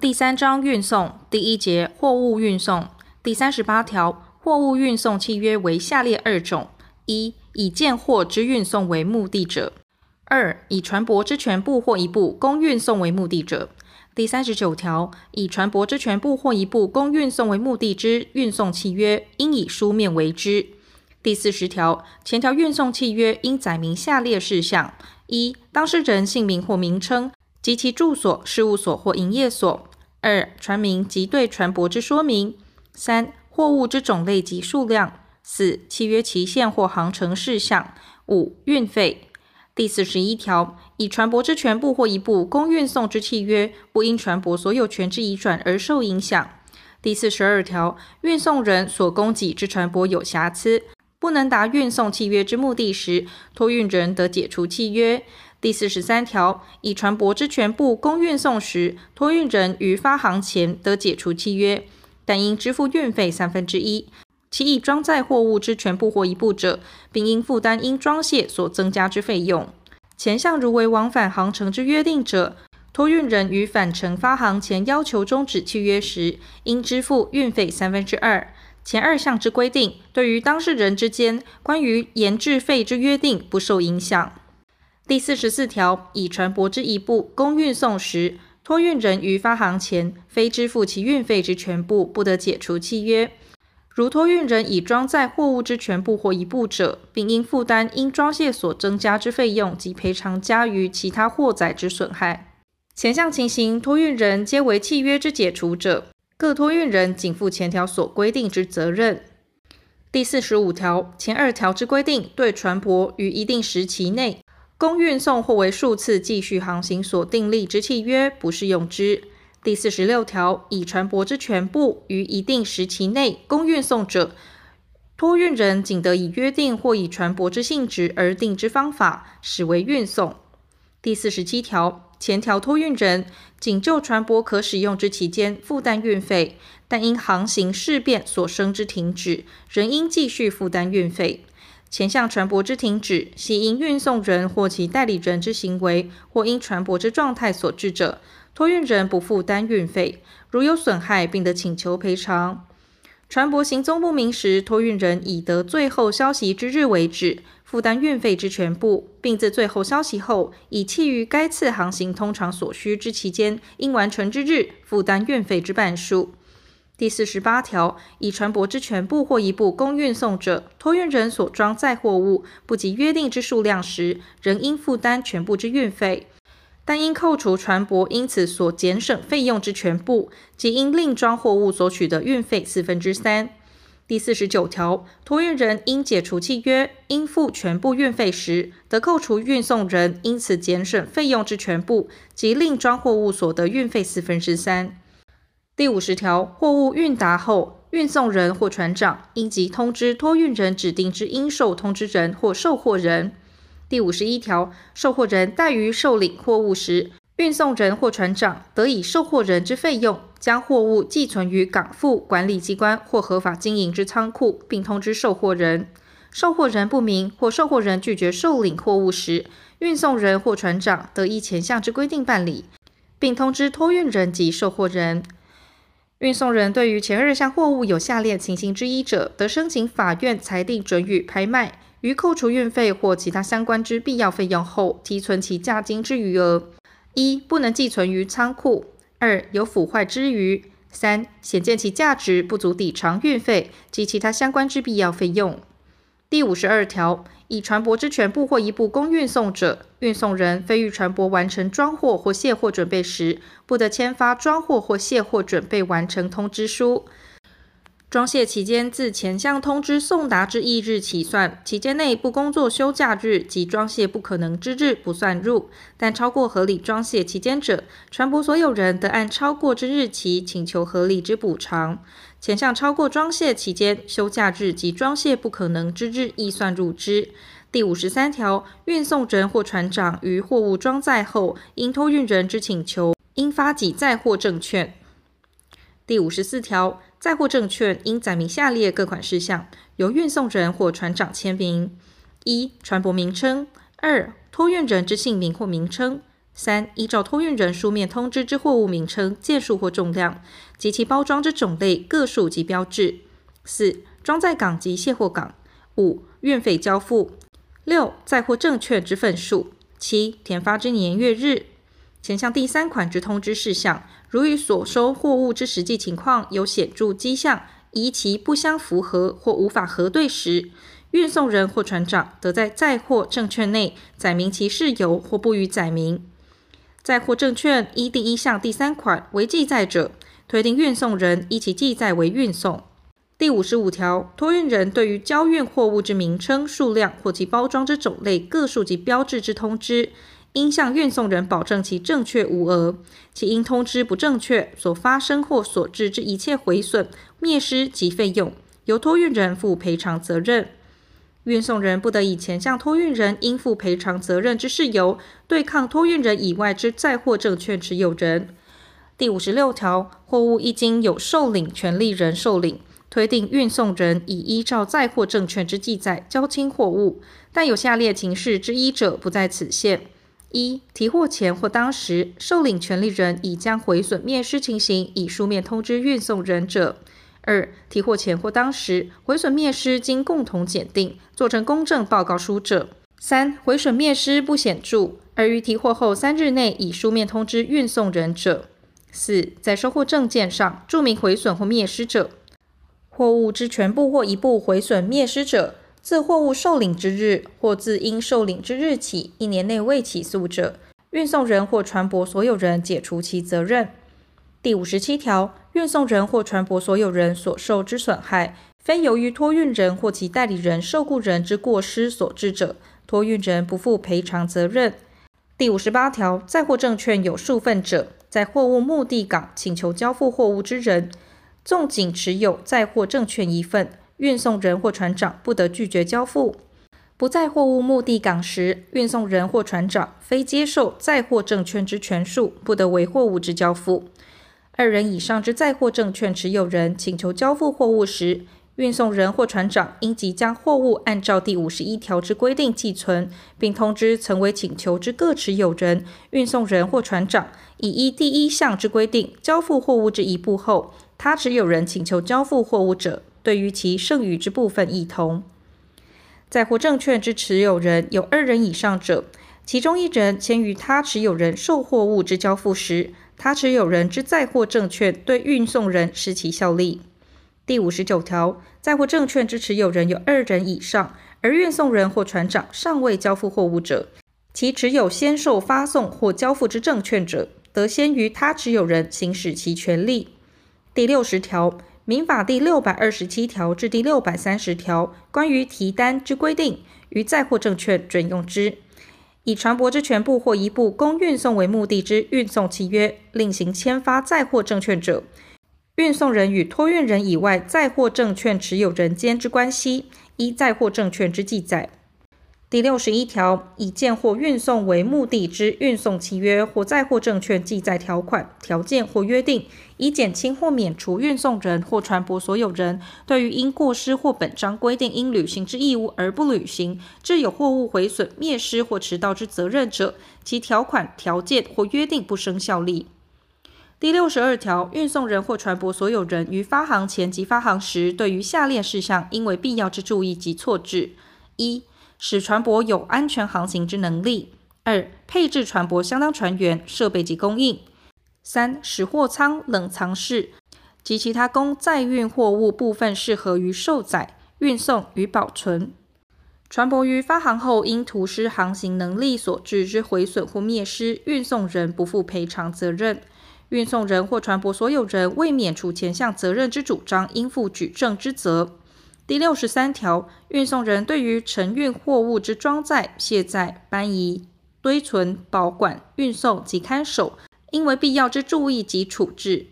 第三章运送第一节货物运送第三十八条，货物运送契约为下列二种：一、以件货之运送为目的者；二、以船舶之全部或一部供运送为目的者。第三十九条，以船舶之全部或一部供运送为目的之运送契约，应以书面为之。第四十条，前条运送契约应载明下列事项：一、当事人姓名或名称。及其住所、事务所或营业所；二、船名及对船舶之说明；三、货物之种类及数量；四、契约期限或航程事项；五、运费。第四十一条，以船舶之全部或一部供运送之契约，不因船舶所有权之移转而受影响。第四十二条，运送人所供给之船舶有瑕疵，不能达运送契约之目的时，托运人得解除契约。第四十三条，以船舶之全部供运送时，托运人于发航前得解除契约，但应支付运费三分之一。其已装载货物之全部或一部者，并应负担因装卸所增加之费用。前项如为往返航程之约定者，托运人于返程发航前要求终止契约时，应支付运费三分之二。前二项之规定，对于当事人之间关于延滞费之约定不受影响。第四十四条，以船舶之一部供运送时，托运人于发航前非支付其运费之全部，不得解除契约。如托运人已装载货物之全部或一部者，并应负担因装卸所增加之费用及赔偿加于其他货载之损害。前项情形，托运人皆为契约之解除者，各托运人仅负前条所规定之责任。第四十五条，前二条之规定，对船舶于一定时期内，供运送或为数次继续航行所订立之契约，不适用之。第四十六条，以船舶之全部于一定时期内供运送者，托运人仅得以约定或以船舶之性质而定之方法，始为运送。第四十七条，前条托运人仅就船舶可使用之期间负担运费，但因航行事变所生之停止，仍应继续负担运费。前项船舶之停止，系因运送人或其代理人之行为，或因船舶之状态所致者，托运人不负担运费。如有损害，并得请求赔偿。船舶行踪不明时，托运人以得最后消息之日为止，负担运费之全部，并自最后消息后，以契于该次航行通常所需之期间应完成之日，负担运费之半数。第四十八条，以船舶之全部或一部供运送者，托运人所装载货物不及约定之数量时，仍应负担全部之运费，但应扣除船舶因此所减省费用之全部，即因另装货物所取得运费四分之三。第四十九条，托运人应解除契约，应付全部运费时，得扣除运送人因此减省费用之全部，即另装货物所得运费四分之三。第五十条，货物运达后，运送人或船长应即通知托运人指定之应受通知人或受货人。第五十一条，受货人怠于受领货物时，运送人或船长得以受货人之费用，将货物寄存于港埠管理机关或合法经营之仓库，并通知受货人。受货人不明或受货人拒绝受领货物时，运送人或船长得依前项之规定办理，并通知托运人及受货人。运送人对于前二项货物有下列情形之一者，得申请法院裁定准予拍卖，于扣除运费或其他相关之必要费用后，提存其价金之余额：一、不能寄存于仓库；二、有腐坏之余；三、显见其价值不足抵偿运费及其他相关之必要费用。第五十二条。以船舶之全部或一部供运送者，运送人非于船舶完成装货或卸货准备时，不得签发装货或卸货准备完成通知书。装卸期间自前项通知送达之翌日起算，期间内不工作休假日及装卸不可能之日不算入，但超过合理装卸期间者，船舶所有人得按超过之日期请求合理之补偿。前项超过装卸期间休假日及装卸不可能之日亦算入之。第五十三条，运送人或船长于货物装载后，因托运人之请求，应发给载货证券。第五十四条。载货证券应载明下列各款事项，由运送人或船长签名：一、船舶名称；二、托运人之姓名或名称；三、依照托运人书面通知之货物名称、件数或重量及其包装之种类、个数及标志；四、装载港及卸货港；五、运费交付；六、载货证券之份数；七、填发之年月日。前项第三款之通知事项，如与所收货物之实际情况有显著迹象，以其不相符合或无法核对时，运送人或船长得在载货证券内载明其事由或不予载明。载货证券依第一项第三款为记载者，推定运送人依其记载为运送。第五十五条，托运人对于交运货物之名称、数量或其包装之种类、个数及标志之通知，应向运送人保证其正确无讹。其因通知不正确所发生或所致之一切毁损、灭失及费用，由托运人负赔偿责任。运送人不得以前项托运人应负赔偿责任之事由，对抗托运人以外之载货证券持有人。第五十六条，货物一经有受领权利人受领，推定运送人已依照载货证券之记载交清货物，但有下列情事之一者，不在此限：一、提货前或当时，受领权利人已将毁损灭失情形以书面通知运送人者。二、提货前或当时，毁损灭失经共同检定，做成公证报告书者；三、毁损灭失不显著，而于提货后三日内以书面通知运送人者；四、在收货证件上注明毁损或灭失者。货物之全部或一部毁损灭失者，自货物受领之日或自应受领之日起一年内未起诉者，运送人或船舶所有人解除其责任。第五十七条，运送人或船舶所有人所受之损害，非由于托运人或其代理人、受雇人之过失所致者，托运人不负赔偿责任。第五十八条，载货证券有数份者，在货物目的港请求交付货物之人，纵仅持有载货证券一份，运送人或船长不得拒绝交付。不在货物目的港时，运送人或船长非接受载货证券之权数，不得为货物之交付。二人以上之载货证券持有人请求交付货物时，运送人或船长应即将货物按照第五十一条之规定寄存，并通知曾为请求之各持有人、运送人或船长，已依第一项之规定交付货物之一部后，他持有人请求交付货物者，对于其剩余之部分亦同。载货证券之持有人有二人以上者，其中一人签于他持有人受货物之交付时。他持有人之载货证券对运送人失其效力。第五十九条，载货证券之持有人有二人以上，而运送人或船长尚未交付货物者，其持有先受发送或交付之证券者，得先于他持有人行使其权利。第六十条，民法第六百二十七条至第六百三十条关于提单之规定，于载货证券准用之。以船舶之全部或一部供运送为目的之运送契约，另行签发载货证券者，运送人与托运人以外载货证券持有人间之关系，依载货证券之记载。第六十一条，以建货运送为目的之运送契约或载货证券记载条款、条件或约定，以减轻或免除运送人或船舶所有人对于因过失或本章规定应履行之义务而不履行，致有货物毁损、灭失或迟到之责任者，其条款、条件或约定不生效力。第六十二条，运送人或船舶所有人于发行前及发行时，对于下列事项应为必要之注意及措置：一、使船舶有安全航行之能力；二、配置船舶相当船员、设备及供应；三、使货舱、冷藏室及其他供载运货物部分适合于受载、运送与保存。船舶于发航后因图失航行能力所致之毁损或灭失，运送人不负赔偿责任。运送人或船舶所有人为免除前项责任之主张，应负举证之责。第六十三条，运送人对于承运货物之装载、卸载、搬移、堆存、保管、运送及看守，应为必要之注意及处置。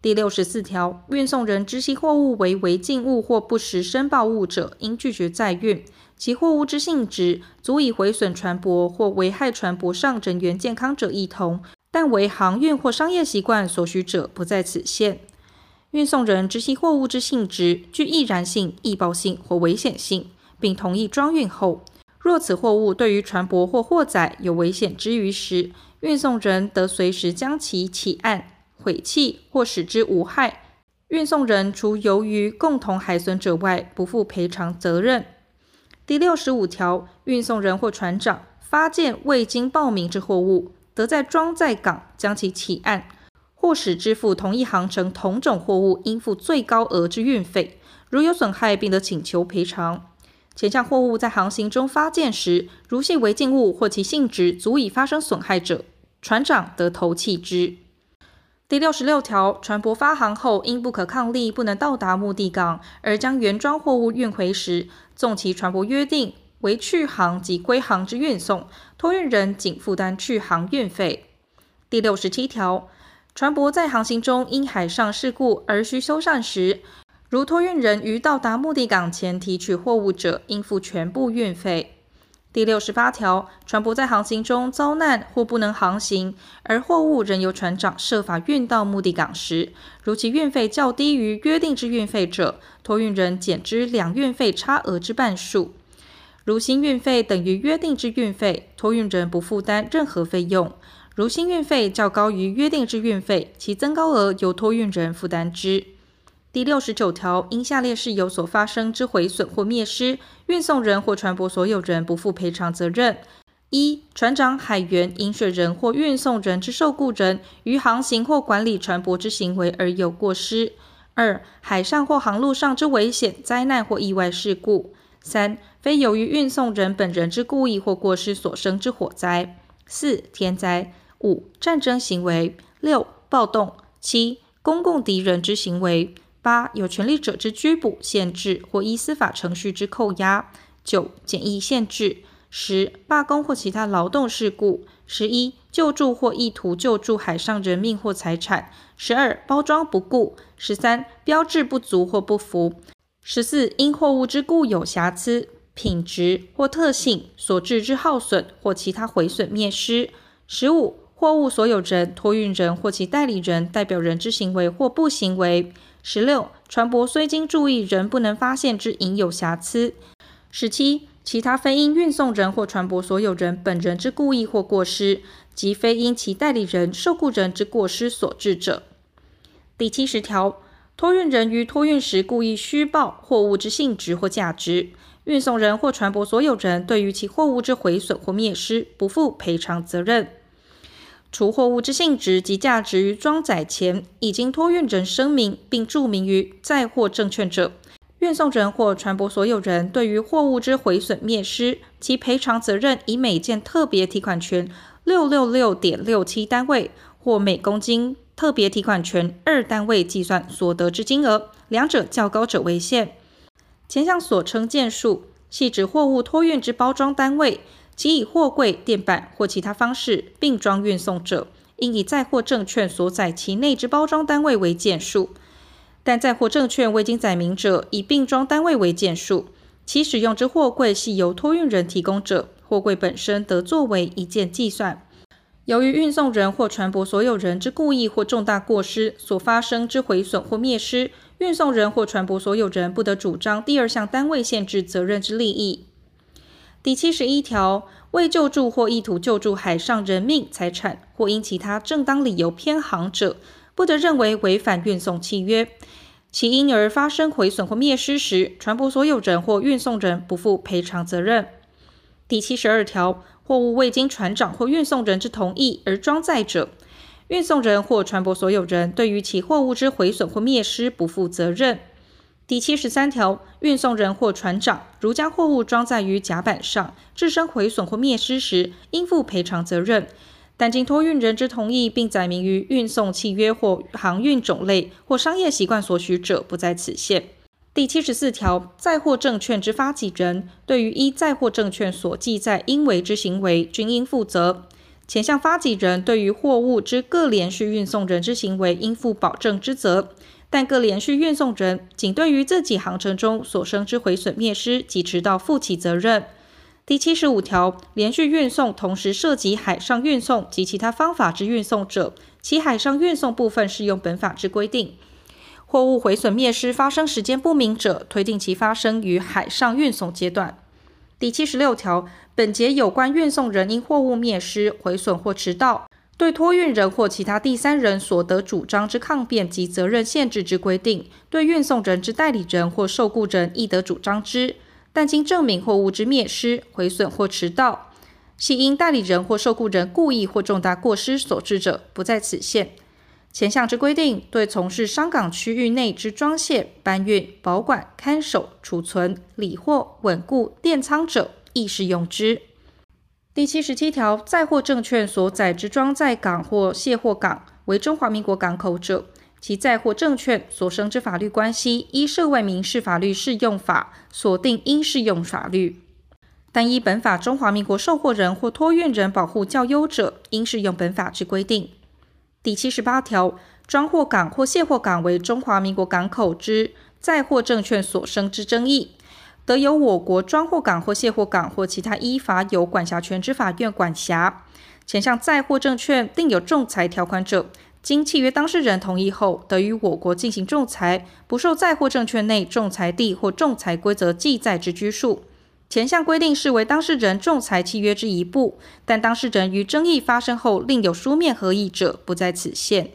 第六十四条，运送人知悉货物为违禁物或不实申报物者，应拒绝载运。其货物之性质足以毁损船舶或危害船舶上人员健康者，亦同，但为航运或商业习惯所需者，不在此限。运送人知悉货物之性质具易燃性、易爆性或危险性，并同意装运后，若此货物对于船舶或货载有危险之余时，运送人得随时将其起岸、毁弃或使之无害。运送人除由于共同海损者外，不负赔偿责任。第六十五条，运送人或船长发现未经报名之货物，得在装载港将其起岸，或使支付同一航程同种货物应付最高额之运费。如有损害，并得请求赔偿。前项货物在航行中发现时，如系违禁物或其性质足以发生损害者，船长得投弃之。第六十六条，船舶发航后，因不可抗力不能到达目的港，而将原装货物运回时，纵其船舶约定为去航及归航之运送，托运人仅负担去航运费。第六十七条，船舶在航行中因海上事故而需修缮时，如托运人于到达目的港前提取货物者，应付全部运费。第六十八条，船舶在航行中遭难或不能航行，而货物仍由船长设法运到目的港时，如其运费较低于约定之运费者，托运人减支两运费差额之半数。如新运费等于约定之运费，托运人不负担任何费用。如新运费较高于约定之运费，其增高额由托运人负担之。第六十九条，因下列事由所发生之毁损或灭失，运送人或船舶所有人不负赔偿责任：一、船长、海员、饮水人或运送人之受雇人于航行或管理船舶之行为而有过失；二、海上或航路上之危险、灾难或意外事故；三、非由于运送人本人之故意或过失所生之火灾；四、天灾；五、战争行为；六、暴动；七、公共敌人之行为。八、有权利者之拘捕、限制或依司法程序之扣押；九、检疫限制；十、罢工或其他劳动事故；十一、救助或意图救助海上人命或财产；十二、包装不顾；十三、标志不足或不符；十四、因货物之固有瑕疵、品质或特性所致之耗损或其他毁损灭失；十五、货物所有人、托运人或其代理人、代表人之行为或不行为。十六，船舶虽经注意仍不能发现之隐有瑕疵。十七，其他非因运送人或船舶所有人本人之故意或过失，即非因其代理人、受雇人之过失所致者。第七十条，托运人于托运时故意虚报货物之性质或价值，运送人或船舶所有人对于其货物之毁损或灭失，不负赔偿责任。除货物之性质及价值于装载前已经托运人声明并注明于载货证券者，运送人或船舶所有人对于货物之毁损灭失，其赔偿责任以每件特别提款权六六六点六七单位或每公斤特别提款权二单位计算所得之金额，两者较高者为限。前项所称件数，系指货物托运之包装单位。其以货柜、垫板或其他方式并装运送者，应以载货证券所载其内之包装单位为件数；但载货证券未经载明者，以并装单位为件数。其使用之货柜系由托运人提供者，货柜本身得作为一件计算。由于运送人或船舶所有人之故意或重大过失所发生之毁损或灭失，运送人或船舶所有人不得主张第二项单位限制责任之利益。第七十一条，为救助或意图救助海上人命、财产，或因其他正当理由偏航者，不得认为违反运送契约。其因而发生毁损或灭失时，船舶所有人或运送人不负赔偿责任。第七十二条，货物未经船长或运送人之同意而装载者，运送人或船舶所有人对于其货物之毁损或灭失不负责任。第七十三条，运送人或船长如将货物装载于甲板上，致生毁损或灭失时，应负赔偿责任。但经托运人之同意，并载明于运送契约或航运种类或商业习惯所许者，不在此限。第七十四条，载货证券之发给人，对于依载货证券所记载应为之行为，均应负责。前项发给人对于货物之各连续运送人之行为，应负保证之责。但各连续运送人仅对于自己航程中所生之毁损灭失及迟到负起责任。第七十五条，连续运送同时涉及海上运送及其他方法之运送者，其海上运送部分适用本法之规定。货物毁损灭失发生时间不明者，推定其发生于海上运送阶段。第七十六条，本节有关运送人因货物灭失、毁损或迟到。对托运人或其他第三人所得主张之抗辩及责任限制之规定，对运送人之代理人或受雇人亦得主张之。但经证明货物之灭失、毁损或迟到，系因代理人或受雇人故意或重大过失所致者，不在此限。前项之规定，对从事商港区域内之装卸、搬运、保管、看守、储存、理货、稳固、垫仓者，亦适用之。第七十七条，载货证券所载之装载港或卸货港为中华民国港口者，其载货证券所生之法律关系，依涉外民事法律适用法所定应适用法律。但依本法中华民国受货人或托运人保护较优者，应适用本法之规定。第七十八条，装货港或卸货港为中华民国港口之载货证券所生之争议。得由我国装货港或卸货港或其他依法有管辖权之法院管辖。前项载货证券另有仲裁条款者，经契约当事人同意后，得于我国进行仲裁，不受载货证券内仲裁地或仲裁规则记载之拘束。前项规定视为当事人仲裁契约之一部，但当事人于争议发生后另有书面合意者，不在此限。